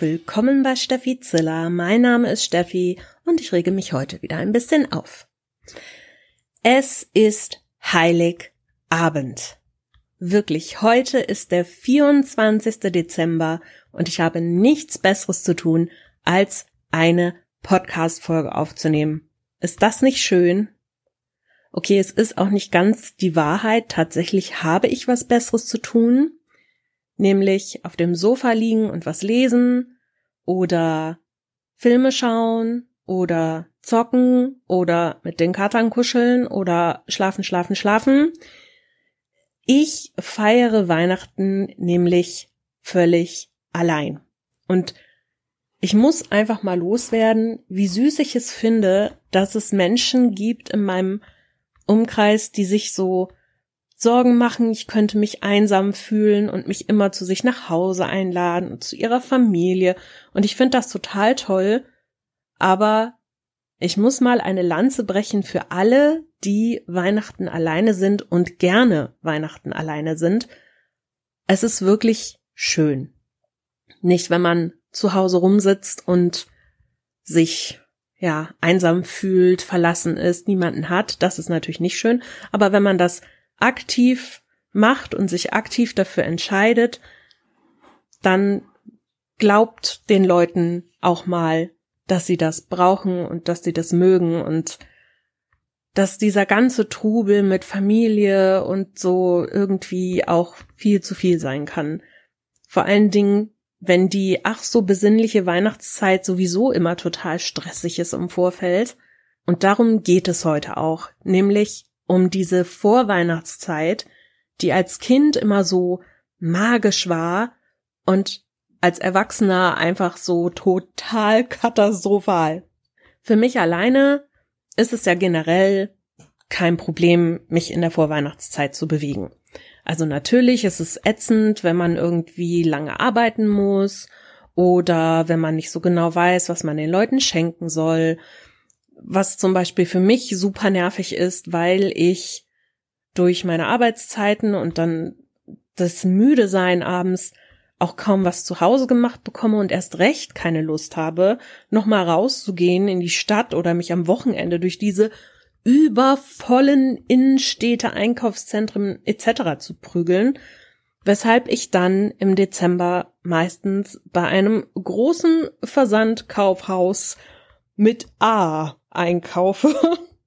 willkommen bei Steffi Ziller. Mein Name ist Steffi und ich rege mich heute wieder ein bisschen auf. Es ist Heiligabend. Wirklich, heute ist der 24. Dezember und ich habe nichts Besseres zu tun, als eine Podcast-Folge aufzunehmen. Ist das nicht schön? Okay, es ist auch nicht ganz die Wahrheit. Tatsächlich habe ich was Besseres zu tun nämlich auf dem Sofa liegen und was lesen oder Filme schauen oder zocken oder mit den Katern kuscheln oder schlafen, schlafen, schlafen. Ich feiere Weihnachten nämlich völlig allein. Und ich muss einfach mal loswerden, wie süß ich es finde, dass es Menschen gibt in meinem Umkreis, die sich so Sorgen machen, ich könnte mich einsam fühlen und mich immer zu sich nach Hause einladen und zu ihrer Familie. Und ich finde das total toll. Aber ich muss mal eine Lanze brechen für alle, die Weihnachten alleine sind und gerne Weihnachten alleine sind. Es ist wirklich schön. Nicht, wenn man zu Hause rumsitzt und sich ja einsam fühlt, verlassen ist, niemanden hat, das ist natürlich nicht schön, aber wenn man das aktiv macht und sich aktiv dafür entscheidet, dann glaubt den Leuten auch mal, dass sie das brauchen und dass sie das mögen und dass dieser ganze Trubel mit Familie und so irgendwie auch viel zu viel sein kann. Vor allen Dingen, wenn die ach so besinnliche Weihnachtszeit sowieso immer total stressig ist im Vorfeld. Und darum geht es heute auch, nämlich um diese Vorweihnachtszeit, die als Kind immer so magisch war und als Erwachsener einfach so total katastrophal. Für mich alleine ist es ja generell kein Problem, mich in der Vorweihnachtszeit zu bewegen. Also natürlich ist es ätzend, wenn man irgendwie lange arbeiten muss oder wenn man nicht so genau weiß, was man den Leuten schenken soll was zum Beispiel für mich super nervig ist, weil ich durch meine Arbeitszeiten und dann das müde sein abends auch kaum was zu Hause gemacht bekomme und erst recht keine Lust habe, nochmal rauszugehen in die Stadt oder mich am Wochenende durch diese übervollen Innenstädte, Einkaufszentren etc. zu prügeln, weshalb ich dann im Dezember meistens bei einem großen Versandkaufhaus mit A einkaufe,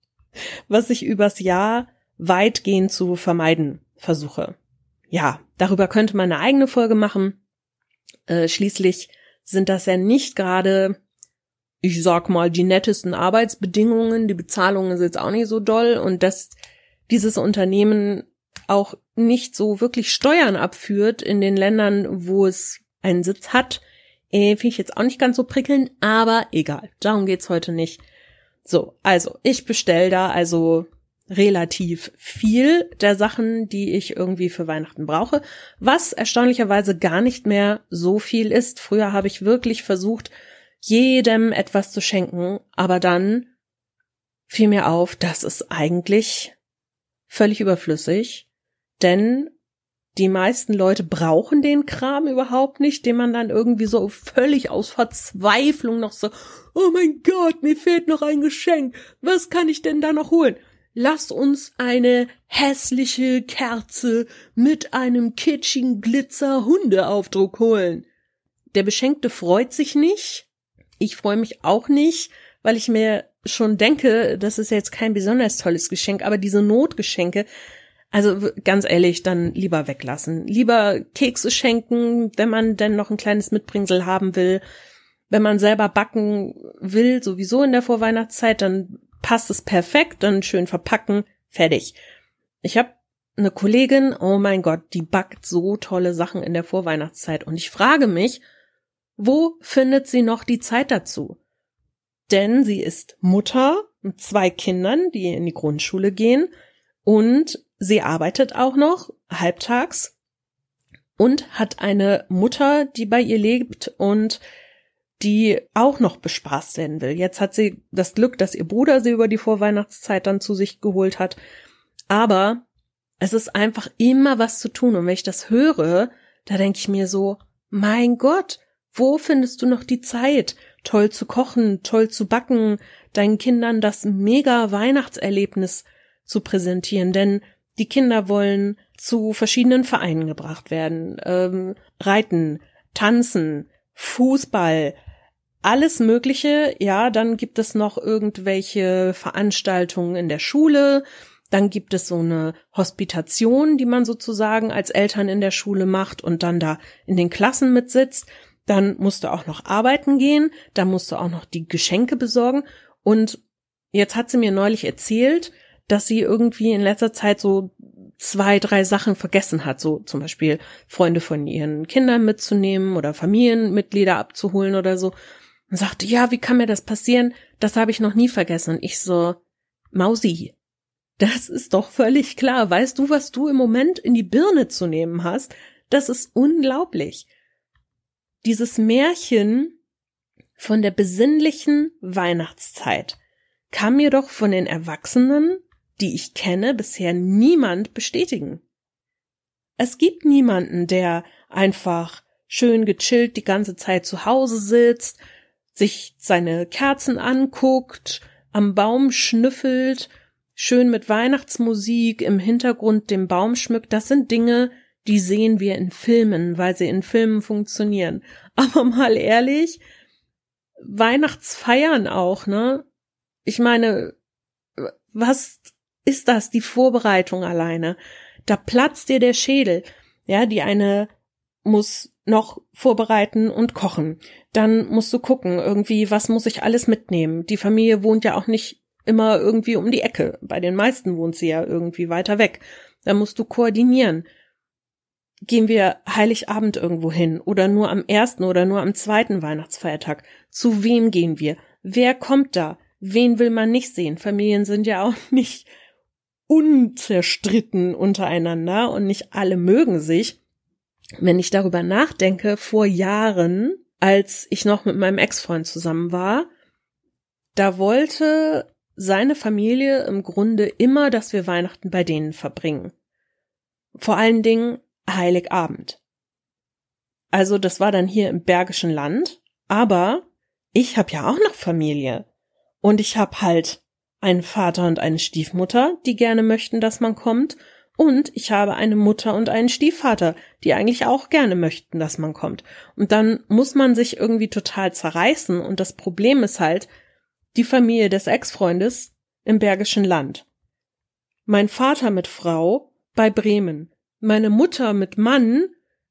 was ich übers Jahr weitgehend zu vermeiden versuche. Ja, darüber könnte man eine eigene Folge machen. Äh, schließlich sind das ja nicht gerade, ich sag mal, die nettesten Arbeitsbedingungen. Die Bezahlung ist jetzt auch nicht so doll und dass dieses Unternehmen auch nicht so wirklich Steuern abführt in den Ländern, wo es einen Sitz hat, äh, finde ich jetzt auch nicht ganz so prickelnd, aber egal. Darum geht's heute nicht. So, also ich bestell da also relativ viel der Sachen, die ich irgendwie für Weihnachten brauche, was erstaunlicherweise gar nicht mehr so viel ist. Früher habe ich wirklich versucht, jedem etwas zu schenken, aber dann fiel mir auf, das ist eigentlich völlig überflüssig, denn die meisten Leute brauchen den Kram überhaupt nicht, den man dann irgendwie so völlig aus Verzweiflung noch so, oh mein Gott, mir fehlt noch ein Geschenk, was kann ich denn da noch holen? Lass uns eine hässliche Kerze mit einem kitschigen Glitzer Hundeaufdruck holen. Der Beschenkte freut sich nicht. Ich freue mich auch nicht, weil ich mir schon denke, das ist jetzt kein besonders tolles Geschenk, aber diese Notgeschenke, also ganz ehrlich, dann lieber weglassen. Lieber Kekse schenken, wenn man denn noch ein kleines Mitbringsel haben will. Wenn man selber backen will, sowieso in der Vorweihnachtszeit, dann passt es perfekt, dann schön verpacken, fertig. Ich habe eine Kollegin, oh mein Gott, die backt so tolle Sachen in der Vorweihnachtszeit und ich frage mich, wo findet sie noch die Zeit dazu? Denn sie ist Mutter mit zwei Kindern, die in die Grundschule gehen und Sie arbeitet auch noch halbtags und hat eine Mutter, die bei ihr lebt und die auch noch bespaßt werden will. Jetzt hat sie das Glück, dass ihr Bruder sie über die Vorweihnachtszeit dann zu sich geholt hat. Aber es ist einfach immer was zu tun. Und wenn ich das höre, da denke ich mir so, mein Gott, Wo findest du noch die Zeit, toll zu kochen, toll zu backen, deinen Kindern das mega Weihnachtserlebnis zu präsentieren? Denn die Kinder wollen zu verschiedenen Vereinen gebracht werden, ähm, reiten, tanzen, Fußball, alles Mögliche. Ja, dann gibt es noch irgendwelche Veranstaltungen in der Schule. Dann gibt es so eine Hospitation, die man sozusagen als Eltern in der Schule macht und dann da in den Klassen mitsitzt. Dann musst du auch noch arbeiten gehen. Dann musst du auch noch die Geschenke besorgen. Und jetzt hat sie mir neulich erzählt, dass sie irgendwie in letzter Zeit so zwei, drei Sachen vergessen hat, so zum Beispiel Freunde von ihren Kindern mitzunehmen oder Familienmitglieder abzuholen oder so. Und sagte, ja, wie kann mir das passieren? Das habe ich noch nie vergessen. Und ich so, Mausi, das ist doch völlig klar. Weißt du, was du im Moment in die Birne zu nehmen hast? Das ist unglaublich. Dieses Märchen von der besinnlichen Weihnachtszeit kam mir doch von den Erwachsenen die ich kenne, bisher niemand bestätigen. Es gibt niemanden, der einfach schön gechillt die ganze Zeit zu Hause sitzt, sich seine Kerzen anguckt, am Baum schnüffelt, schön mit Weihnachtsmusik im Hintergrund den Baum schmückt. Das sind Dinge, die sehen wir in Filmen, weil sie in Filmen funktionieren. Aber mal ehrlich, Weihnachtsfeiern auch, ne? Ich meine, was ist das die Vorbereitung alleine. Da platzt dir der Schädel. Ja, die eine muss noch vorbereiten und kochen. Dann musst du gucken, irgendwie, was muss ich alles mitnehmen? Die Familie wohnt ja auch nicht immer irgendwie um die Ecke. Bei den meisten wohnt sie ja irgendwie weiter weg. Da musst du koordinieren. Gehen wir Heiligabend irgendwo hin oder nur am ersten oder nur am zweiten Weihnachtsfeiertag? Zu wem gehen wir? Wer kommt da? Wen will man nicht sehen? Familien sind ja auch nicht unzerstritten untereinander und nicht alle mögen sich. Wenn ich darüber nachdenke, vor Jahren, als ich noch mit meinem Ex-Freund zusammen war, da wollte seine Familie im Grunde immer, dass wir Weihnachten bei denen verbringen. Vor allen Dingen Heiligabend. Also das war dann hier im Bergischen Land, aber ich habe ja auch noch Familie und ich habe halt einen Vater und eine Stiefmutter, die gerne möchten, dass man kommt, und ich habe eine Mutter und einen Stiefvater, die eigentlich auch gerne möchten, dass man kommt. Und dann muss man sich irgendwie total zerreißen, und das Problem ist halt die Familie des Ex-Freundes im Bergischen Land. Mein Vater mit Frau bei Bremen, meine Mutter mit Mann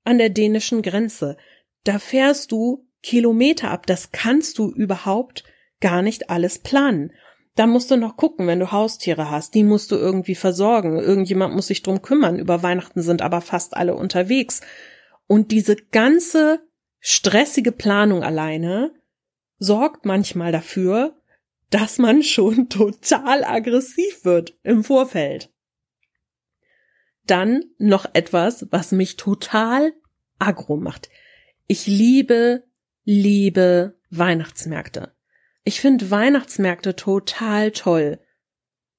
an der dänischen Grenze. Da fährst du Kilometer ab, das kannst du überhaupt gar nicht alles planen. Da musst du noch gucken, wenn du Haustiere hast. Die musst du irgendwie versorgen. Irgendjemand muss sich drum kümmern. Über Weihnachten sind aber fast alle unterwegs. Und diese ganze stressige Planung alleine sorgt manchmal dafür, dass man schon total aggressiv wird im Vorfeld. Dann noch etwas, was mich total aggro macht. Ich liebe, liebe Weihnachtsmärkte. Ich finde Weihnachtsmärkte total toll.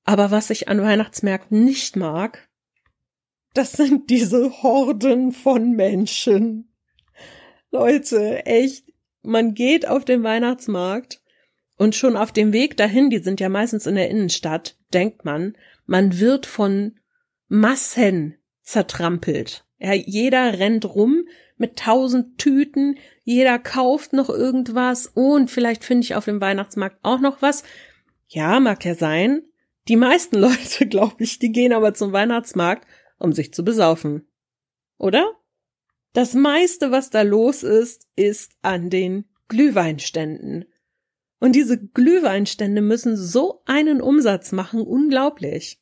Aber was ich an Weihnachtsmärkten nicht mag, das sind diese Horden von Menschen. Leute, echt, man geht auf den Weihnachtsmarkt und schon auf dem Weg dahin, die sind ja meistens in der Innenstadt, denkt man, man wird von Massen zertrampelt. Ja, jeder rennt rum mit tausend Tüten, jeder kauft noch irgendwas und vielleicht finde ich auf dem Weihnachtsmarkt auch noch was. Ja, mag ja sein. Die meisten Leute, glaube ich, die gehen aber zum Weihnachtsmarkt, um sich zu besaufen. Oder? Das meiste, was da los ist, ist an den Glühweinständen. Und diese Glühweinstände müssen so einen Umsatz machen, unglaublich.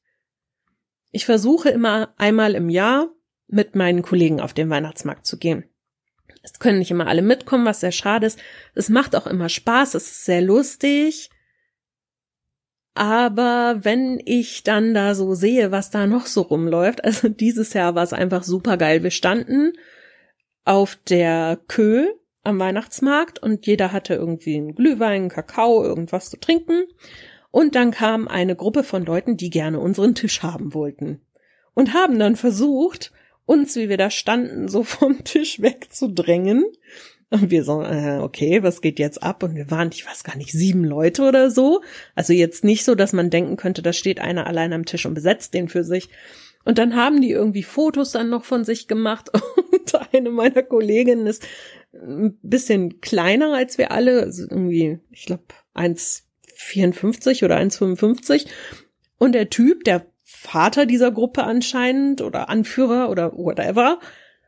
Ich versuche immer einmal im Jahr mit meinen Kollegen auf den Weihnachtsmarkt zu gehen. Es können nicht immer alle mitkommen, was sehr schade ist. Es macht auch immer Spaß, es ist sehr lustig. Aber wenn ich dann da so sehe, was da noch so rumläuft, also dieses Jahr war es einfach super geil. Wir standen auf der Kö am Weihnachtsmarkt und jeder hatte irgendwie einen Glühwein, einen Kakao, irgendwas zu trinken. Und dann kam eine Gruppe von Leuten, die gerne unseren Tisch haben wollten. Und haben dann versucht, uns, wie wir da standen, so vom Tisch wegzudrängen. Und wir so, äh, okay, was geht jetzt ab? Und wir waren, ich weiß gar nicht, sieben Leute oder so. Also jetzt nicht so, dass man denken könnte, da steht einer allein am Tisch und besetzt den für sich. Und dann haben die irgendwie Fotos dann noch von sich gemacht. Und eine meiner Kolleginnen ist ein bisschen kleiner als wir alle, also irgendwie, ich glaube, 1,54 oder 1,55. Und der Typ, der Vater dieser Gruppe anscheinend oder Anführer oder whatever,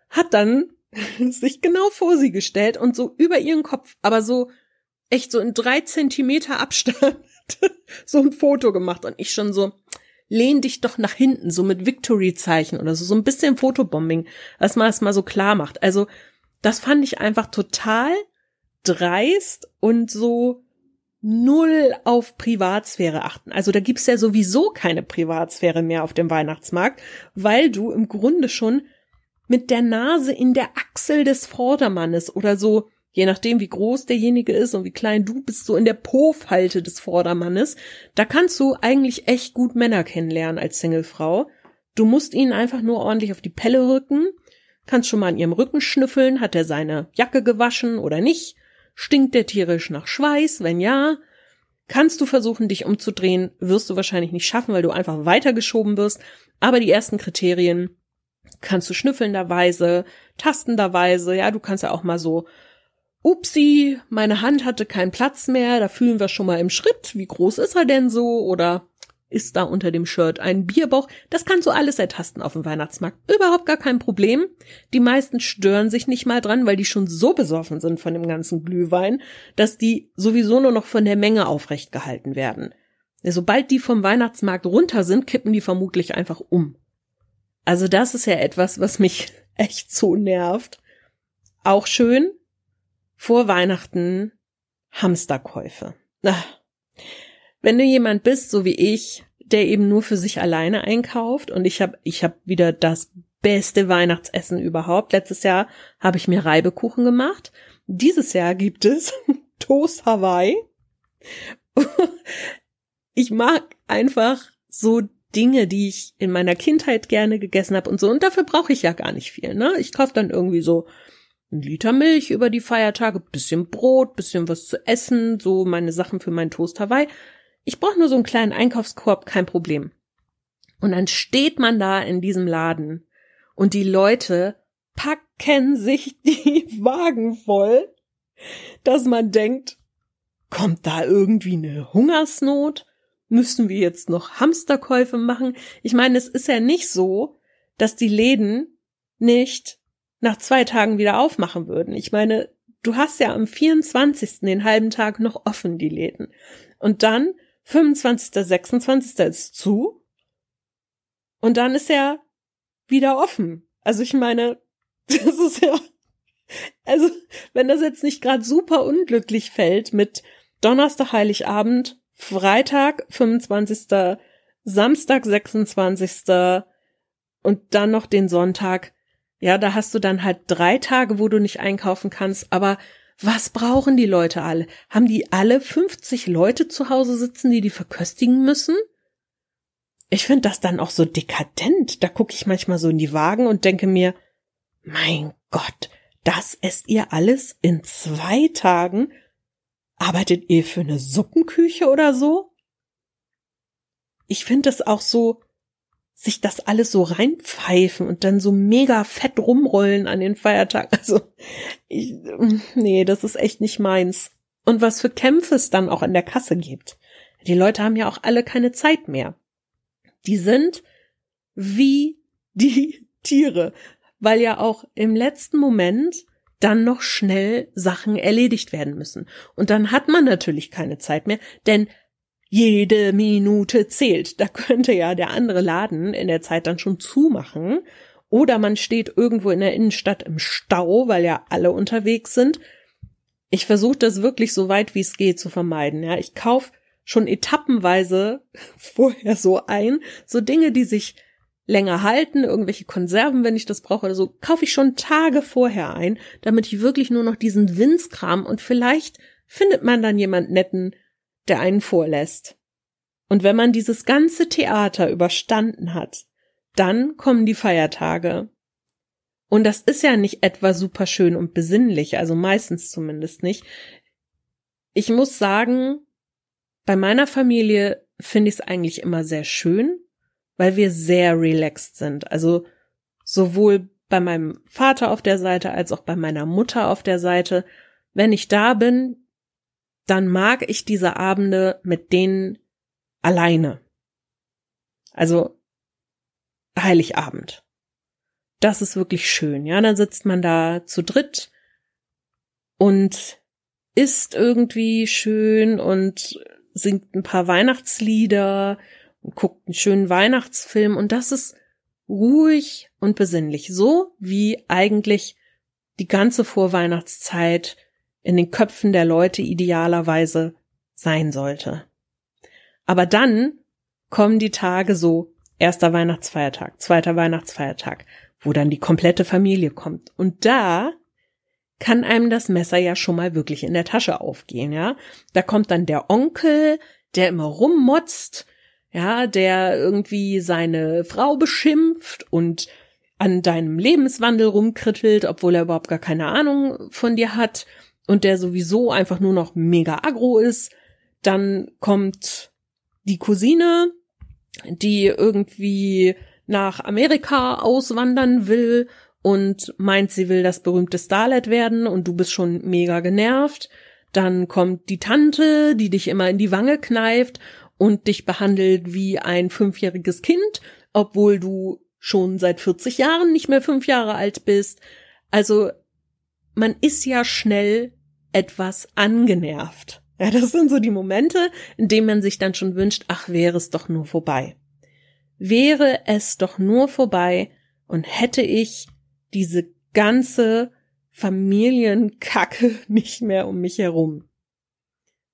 hat dann sich genau vor sie gestellt und so über ihren Kopf, aber so echt so in drei Zentimeter Abstand so ein Foto gemacht und ich schon so, lehn dich doch nach hinten, so mit Victory-Zeichen oder so, so ein bisschen Fotobombing, dass man es mal so klar macht. Also, das fand ich einfach total dreist und so null auf Privatsphäre achten. Also da gibt's ja sowieso keine Privatsphäre mehr auf dem Weihnachtsmarkt, weil du im Grunde schon mit der Nase in der Achsel des Vordermannes oder so je nachdem, wie groß derjenige ist und wie klein du bist, so in der Po-Falte des Vordermannes, da kannst du eigentlich echt gut Männer kennenlernen als Singlefrau. Du musst ihnen einfach nur ordentlich auf die Pelle rücken, kannst schon mal an ihrem Rücken schnüffeln, hat er seine Jacke gewaschen oder nicht, stinkt der tierisch nach Schweiß, wenn ja, kannst du versuchen, dich umzudrehen, wirst du wahrscheinlich nicht schaffen, weil du einfach weitergeschoben wirst, aber die ersten Kriterien kannst du schnüffelnderweise, tastenderweise, ja, du kannst ja auch mal so Upsi, meine Hand hatte keinen Platz mehr, da fühlen wir schon mal im Schritt. Wie groß ist er denn so? Oder ist da unter dem Shirt ein Bierbauch? Das kannst du alles ertasten auf dem Weihnachtsmarkt. Überhaupt gar kein Problem. Die meisten stören sich nicht mal dran, weil die schon so besoffen sind von dem ganzen Glühwein, dass die sowieso nur noch von der Menge aufrecht gehalten werden. Sobald die vom Weihnachtsmarkt runter sind, kippen die vermutlich einfach um. Also das ist ja etwas, was mich echt so nervt. Auch schön, vor Weihnachten Hamsterkäufe. Ach. Wenn du jemand bist, so wie ich, der eben nur für sich alleine einkauft und ich habe ich hab wieder das beste Weihnachtsessen überhaupt. Letztes Jahr habe ich mir Reibekuchen gemacht. Dieses Jahr gibt es Toast Hawaii. ich mag einfach so Dinge, die ich in meiner Kindheit gerne gegessen habe und so. Und dafür brauche ich ja gar nicht viel. Ne? Ich kaufe dann irgendwie so ein Liter Milch über die Feiertage, bisschen Brot, bisschen was zu essen, so meine Sachen für meinen Toast Hawaii. Ich brauche nur so einen kleinen Einkaufskorb, kein Problem. Und dann steht man da in diesem Laden und die Leute packen sich die Wagen voll, dass man denkt, kommt da irgendwie eine Hungersnot? Müssen wir jetzt noch Hamsterkäufe machen? Ich meine, es ist ja nicht so, dass die Läden nicht nach zwei Tagen wieder aufmachen würden. Ich meine, du hast ja am 24. den halben Tag noch offen, die Läden. Und dann 25., 26. ist zu. Und dann ist er wieder offen. Also ich meine, das ist ja, also wenn das jetzt nicht gerade super unglücklich fällt mit Donnerstag, Heiligabend, Freitag, 25., Samstag, 26. und dann noch den Sonntag, ja, da hast du dann halt drei Tage, wo du nicht einkaufen kannst, aber was brauchen die Leute alle? Haben die alle 50 Leute zu Hause sitzen, die die verköstigen müssen? Ich finde das dann auch so dekadent. Da gucke ich manchmal so in die Wagen und denke mir, mein Gott, das esst ihr alles in zwei Tagen? Arbeitet ihr für eine Suppenküche oder so? Ich finde das auch so, sich das alles so reinpfeifen und dann so mega fett rumrollen an den Feiertagen. Also, ich, nee, das ist echt nicht meins. Und was für Kämpfe es dann auch in der Kasse gibt. Die Leute haben ja auch alle keine Zeit mehr. Die sind wie die Tiere, weil ja auch im letzten Moment dann noch schnell Sachen erledigt werden müssen. Und dann hat man natürlich keine Zeit mehr, denn jede Minute zählt. Da könnte ja der andere Laden in der Zeit dann schon zumachen. Oder man steht irgendwo in der Innenstadt im Stau, weil ja alle unterwegs sind. Ich versuche das wirklich so weit wie es geht zu vermeiden. Ja, ich kauf schon etappenweise vorher so ein, so Dinge, die sich länger halten, irgendwelche Konserven, wenn ich das brauche oder so, kaufe ich schon Tage vorher ein, damit ich wirklich nur noch diesen Winzkram und vielleicht findet man dann jemand netten, der einen vorlässt. Und wenn man dieses ganze Theater überstanden hat, dann kommen die Feiertage. Und das ist ja nicht etwa super schön und besinnlich, also meistens zumindest nicht. Ich muss sagen, bei meiner Familie finde ich es eigentlich immer sehr schön, weil wir sehr relaxed sind. Also sowohl bei meinem Vater auf der Seite als auch bei meiner Mutter auf der Seite. Wenn ich da bin, dann mag ich diese Abende mit denen alleine. Also Heiligabend. Das ist wirklich schön, ja. Dann sitzt man da zu dritt und isst irgendwie schön und singt ein paar Weihnachtslieder und guckt einen schönen Weihnachtsfilm und das ist ruhig und besinnlich, so wie eigentlich die ganze Vorweihnachtszeit in den Köpfen der Leute idealerweise sein sollte. Aber dann kommen die Tage so erster Weihnachtsfeiertag, zweiter Weihnachtsfeiertag, wo dann die komplette Familie kommt. Und da kann einem das Messer ja schon mal wirklich in der Tasche aufgehen, ja. Da kommt dann der Onkel, der immer rummotzt, ja, der irgendwie seine Frau beschimpft und an deinem Lebenswandel rumkrittelt, obwohl er überhaupt gar keine Ahnung von dir hat und der sowieso einfach nur noch mega aggro ist. Dann kommt die Cousine, die irgendwie nach Amerika auswandern will und meint, sie will das berühmte Starlet werden und du bist schon mega genervt. Dann kommt die Tante, die dich immer in die Wange kneift und dich behandelt wie ein fünfjähriges Kind, obwohl du schon seit 40 Jahren nicht mehr fünf Jahre alt bist. Also man ist ja schnell etwas angenervt. Ja, das sind so die Momente, in denen man sich dann schon wünscht, ach, wäre es doch nur vorbei. Wäre es doch nur vorbei und hätte ich diese ganze Familienkacke nicht mehr um mich herum.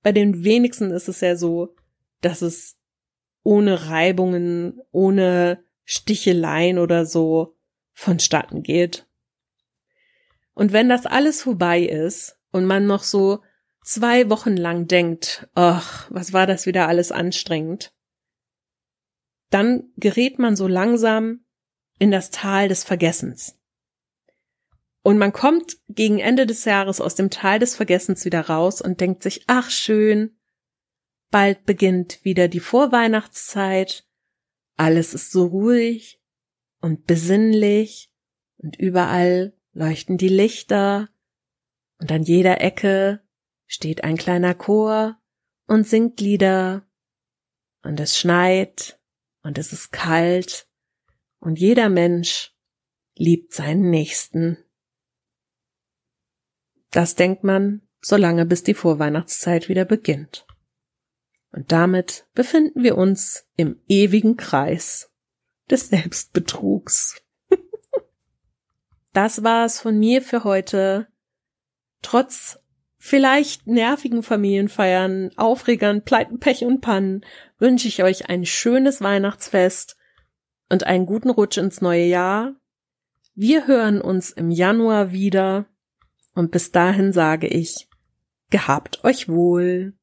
Bei den wenigsten ist es ja so, dass es ohne Reibungen, ohne Sticheleien oder so vonstatten geht. Und wenn das alles vorbei ist und man noch so zwei Wochen lang denkt, ach, was war das wieder alles anstrengend, dann gerät man so langsam in das Tal des Vergessens. Und man kommt gegen Ende des Jahres aus dem Tal des Vergessens wieder raus und denkt sich, ach schön, bald beginnt wieder die Vorweihnachtszeit, alles ist so ruhig und besinnlich und überall leuchten die Lichter und an jeder Ecke steht ein kleiner Chor und singt Lieder und es schneit und es ist kalt und jeder Mensch liebt seinen Nächsten. Das denkt man, solange bis die Vorweihnachtszeit wieder beginnt. Und damit befinden wir uns im ewigen Kreis des Selbstbetrugs. das war es von mir für heute. Trotz vielleicht nervigen Familienfeiern, Aufregern, Pleiten, Pech und Pannen wünsche ich euch ein schönes Weihnachtsfest und einen guten Rutsch ins neue Jahr. Wir hören uns im Januar wieder und bis dahin sage ich, gehabt euch wohl.